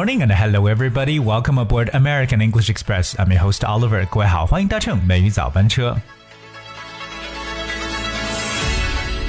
Morning and hello everybody. Welcome aboard American English Express. I'm your host Oliver. 各位好，欢迎搭乘美语早班车。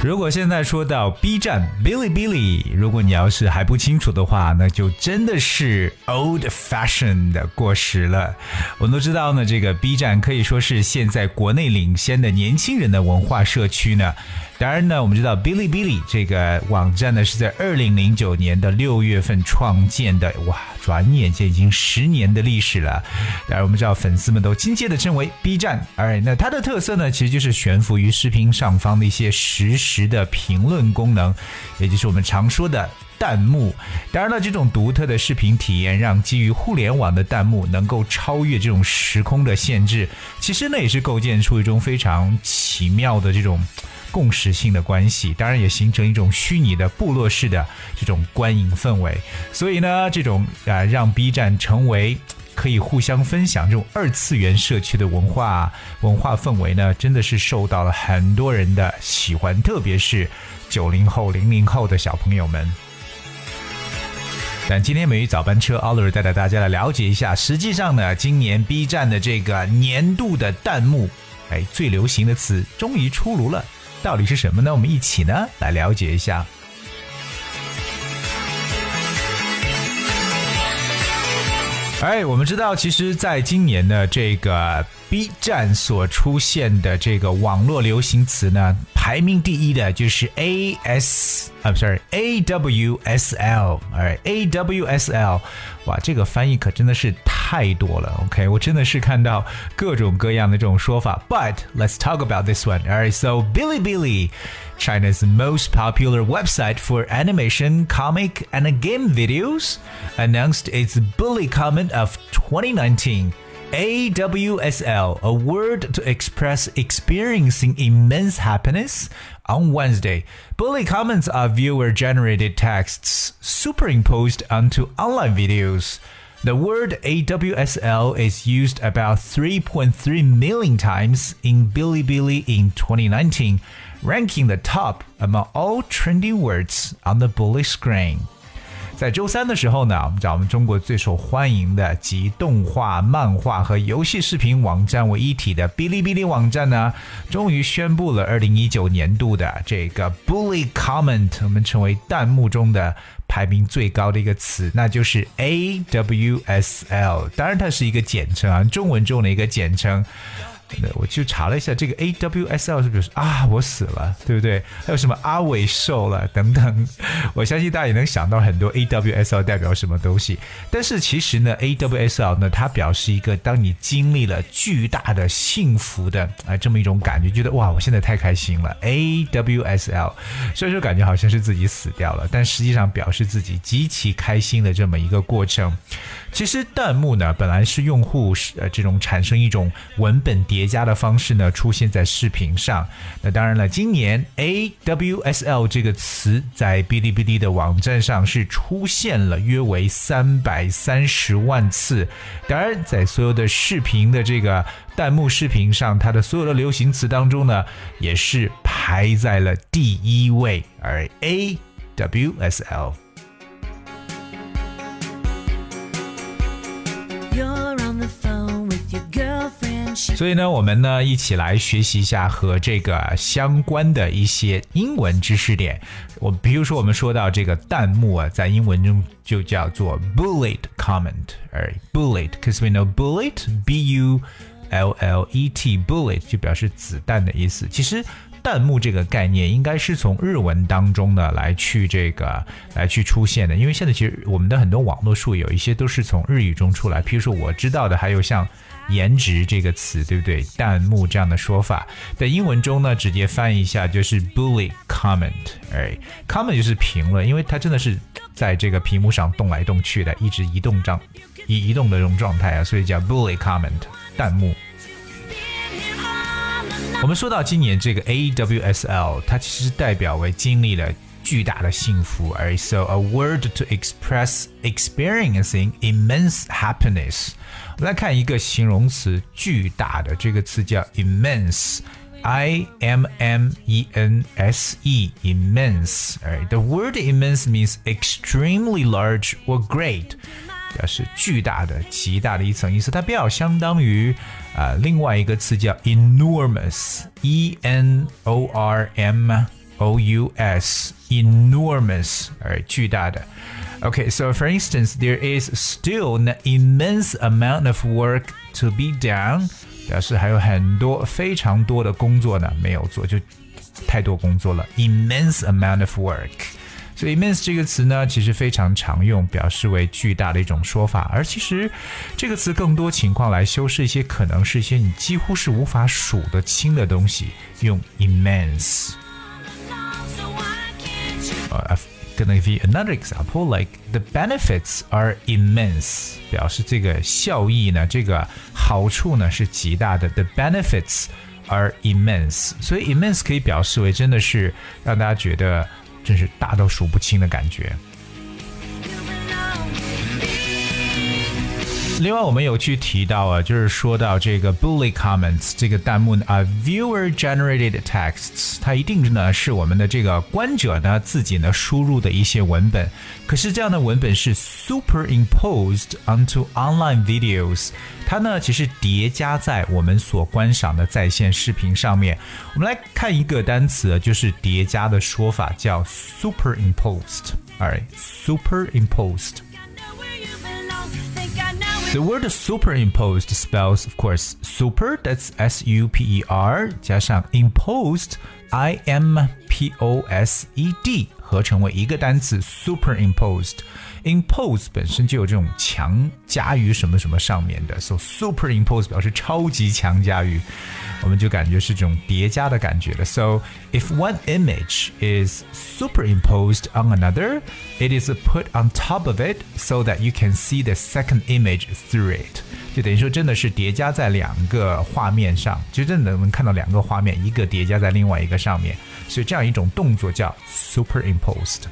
如果现在说到 B 站 Bilibili，如果你要是还不清楚的话，那就真的是 old fashioned 的过时了。我们都知道呢，这个 B 站可以说是现在国内领先的年轻人的文化社区呢。当然呢，我们知道 Bilibili 这个网站呢是在二零零九年的六月份创建的，哇，转眼间已经十年的历史了。当然，我们知道粉丝们都亲切的称为 B 站。哎，那它的特色呢，其实就是悬浮于视频上方的一些实时的评论功能，也就是我们常说的弹幕。当然了，这种独特的视频体验让基于互联网的弹幕能够超越这种时空的限制。其实呢，也是构建出一种非常奇妙的这种。共识性的关系，当然也形成一种虚拟的部落式的这种观影氛围。所以呢，这种啊，让 B 站成为可以互相分享这种二次元社区的文化文化氛围呢，真的是受到了很多人的喜欢，特别是九零后、零零后的小朋友们。但今天美语早班车，Oliver 带着大家来了解一下，实际上呢，今年 B 站的这个年度的弹幕，哎，最流行的词终于出炉了。到底是什么呢？我们一起呢来了解一下。哎，我们知道，其实，在今年的这个 B 站所出现的这个网络流行词呢，排名第一的就是 A S 啊，不，sorry A W S L，哎，A W S L，哇，这个翻译可真的是太多了。OK，我真的是看到各种各样的这种说法。But let's talk about this one. Alright, so Bilibili. China's most popular website for animation, comic, and game videos, announced its Bully Comment of 2019. AWSL, a word to express experiencing immense happiness, on Wednesday. Bully comments are viewer generated texts superimposed onto online videos. The word AWSL is used about 3.3 million times in Bilibili in 2019 ranking the top among all trendy words on the bully screen. 在周三的时候呢，我们讲我们中国最受欢迎的集动画、漫画和游戏视频网站为一体的哔哩哔哩网站呢，终于宣布了二零一九年度的这个 Bully Comment，我们称为弹幕中的 排名最高的一个词，那就是 AWSL。当然，它是一个简称啊，中文中的一个简称。我去查了一下，这个 A W S L 是不是啊，我死了，对不对？还有什么阿伟瘦了等等，我相信大家也能想到很多 A W S L 代表什么东西。但是其实呢，A W S L 呢，它表示一个当你经历了巨大的幸福的啊这么一种感觉，觉得哇，我现在太开心了。A W S L，所以说感觉好像是自己死掉了，但实际上表示自己极其开心的这么一个过程。其实弹幕呢，本来是用户呃这种产生一种文本叠加的方式呢，出现在视频上。那当然了，今年 A W S L 这个词在哔哩哔哩的网站上是出现了约为三百三十万次。当然，在所有的视频的这个弹幕视频上，它的所有的流行词当中呢，也是排在了第一位。而 A W S L 所以呢，我们呢一起来学习一下和这个相关的一些英文知识点。我比如说，我们说到这个弹幕啊，在英文中就叫做 bullet comment，而 bullet，cause we know bullet，b u l l e t，bullet 就表示子弹的意思。其实。弹幕这个概念应该是从日文当中呢来去这个来去出现的，因为现在其实我们的很多网络术语有一些都是从日语中出来，譬如说我知道的还有像颜值这个词，对不对？弹幕这样的说法，在英文中呢直接翻译一下就是 bully comment，哎，comment 就是评论，因为它真的是在这个屏幕上动来动去的，一直移动状移移动的这种状态啊，所以叫 bully comment 弹幕。我们说到今年这个 AWSL，它其实代表为经历了巨大的幸福，而 so a word to express experiencing immense happiness。我们来看一个形容词，巨大的这个词叫 immense。I M M E N S E, immense. 哎，the word immense means extremely large or great. 表示巨大的、极大的一层意思，它比较相当于啊、另外一个词叫 enormous，e n o r m o u s，enormous，而巨大的。Okay, so for instance, there is still an immense amount of work to be done. 表示还有很多非常多的工作呢没有做，就太多工作了。Immense amount of work。所以 immense 这个词呢，其实非常常用，表示为巨大的一种说法。而其实这个词更多情况来修饰一些可能是一些你几乎是无法数得清的东西，用 immense。呃。Gonna give another example, like the benefits are immense，表示这个效益呢，这个好处呢是极大的。The benefits are immense，所以 immense 可以表示为真的是让大家觉得真是大到数不清的感觉。另外，我们有去提到啊，就是说到这个 bully comments 这个弹幕啊，viewer generated texts，它一定呢是我们的这个观者呢自己呢输入的一些文本。可是这样的文本是 superimposed onto online videos，它呢其实叠加在我们所观赏的在线视频上面。我们来看一个单词，就是叠加的说法叫 superimposed。Alright，superimposed。The word superimposed spells, of course, super, that's S U P E R, 加上 imposed, I M P O S E D，合成为一个单词 superimposed。 impose 本身就有这种强加于什么什么上面的，so superimpose 表示超级强加于，我们就感觉是这种叠加的感觉了。So if one image is superimposed on another, it is put on top of it so that you can see the second image through it。就等于说真的是叠加在两个画面上，就真的能看到两个画面，一个叠加在另外一个上面，所以这样一种动作叫 superimposed。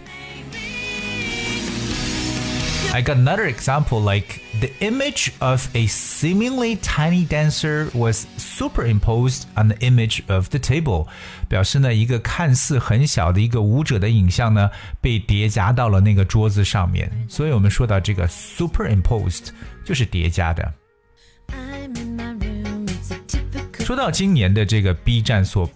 I got another example like the image of a seemingly tiny dancer was superimposed on the image of the table，表示呢一个看似很小的一个舞者的影像呢被叠加到了那个桌子上面。所以我们说到这个 superimposed 就是叠加的。说到今年的这个 B 站所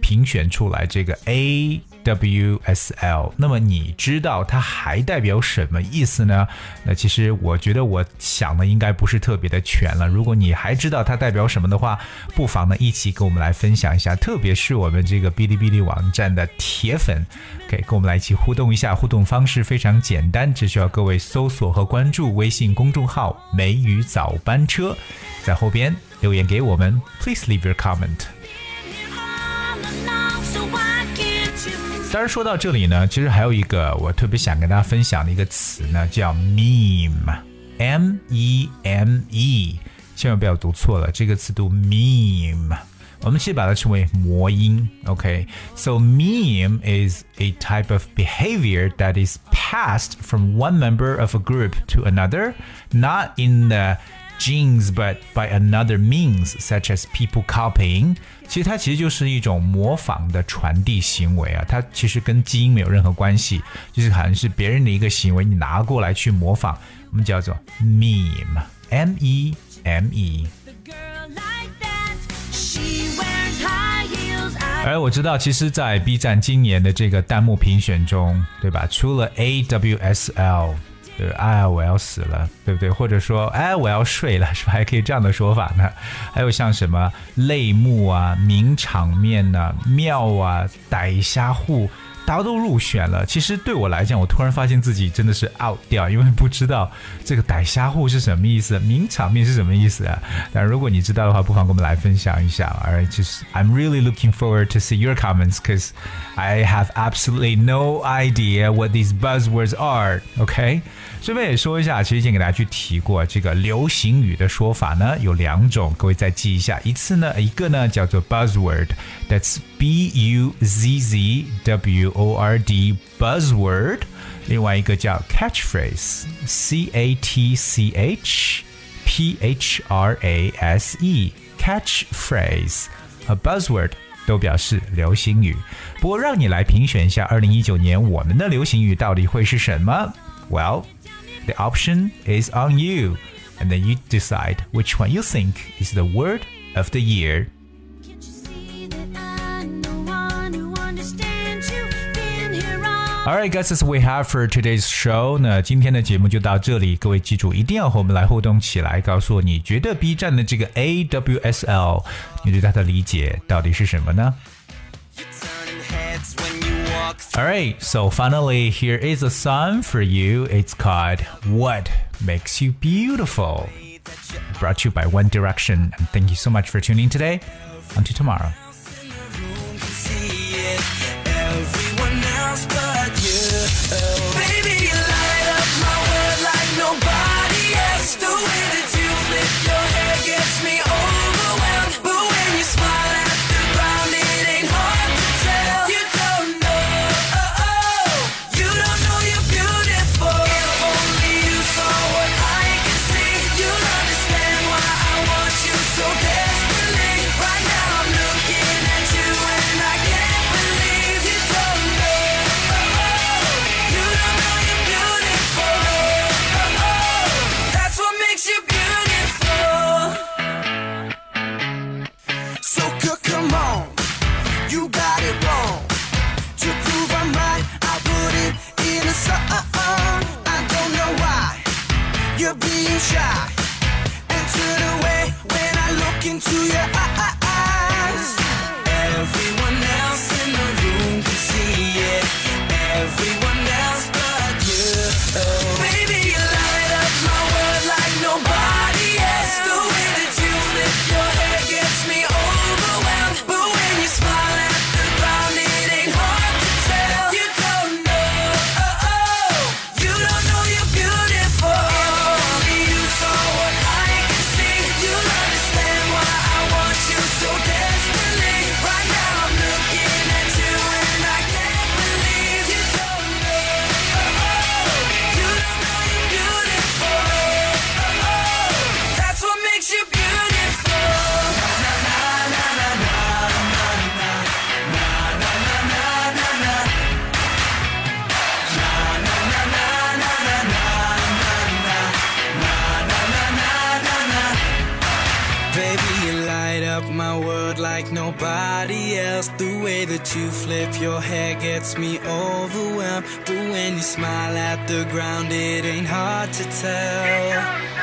评选出来这个 A。 WSL，那么你知道它还代表什么意思呢？那其实我觉得我想的应该不是特别的全了。如果你还知道它代表什么的话，不妨呢一起跟我们来分享一下。特别是我们这个哔哩哔哩网站的铁粉，可以跟我们来一起互动一下。互动方式非常简单，只需要各位搜索和关注微信公众号“梅雨早班车”，在后边留言给我们。Please leave your comment. 当然说到这里呢，其实还有一个我特别想跟大家分享的一个词呢，叫 meme，m e m e，千万不要读错了，这个词读 meme。我们其实把它称为魔音，OK？So meme is a type of behavior that is passed from one member of a group to another, not in the genes but by another means such as people copying 其实它其实就是一种模仿的传递行为啊，它其实跟基因没有任何关系，就是好像是别人的一个行为，你拿过来去模仿，我们叫做 meme，m e m e。而我知道，其实，在 B 站今年的这个弹幕评选中，对吧？除了 A W S L。对，哎，我要死了，对不对？或者说，哎，我要睡了，是吧？还可以这样的说法呢。还有像什么泪目啊、名场面呐、庙啊、逮虾户。大家都入选了，其实对我来讲，我突然发现自己真的是 out 掉，因为不知道这个逮虾户是什么意思，名场面是什么意思啊？但如果你知道的话，不妨跟我们来分享一下。Alright，就是 I'm really looking forward to see your comments because I have absolutely no idea what these buzzwords are. OK，顺便也说一下，其实已经给大家去提过这个流行语的说法呢，有两种，各位再记一下。一次呢，一个呢叫做 buzzword，that's B U Z Z W O R D buzzword，另外一个叫 catchphrase，C A T C H P H R A S E catchphrase。A buzzword 都表示流行语。不过，让你来评选一下二零一九年我们的流行语到底会是什么？Well, the option is on you, and then you decide which one you think is the word of the year. Alright, guys, that's what we have for today's show. 那今天的节目就到这里，各位记住一定要和我们来互动起来，告诉我你觉得 B 站的这个 AWSL，你对它的理解到底是什么呢？Alright, so finally, here is a song for you. It's called What Makes You Beautiful. Brought to you by One Direction. And thank you so much for tuning in today. Until tomorrow. Way that you flip your hair gets me overwhelmed. But when you smile at the ground, it ain't hard to tell.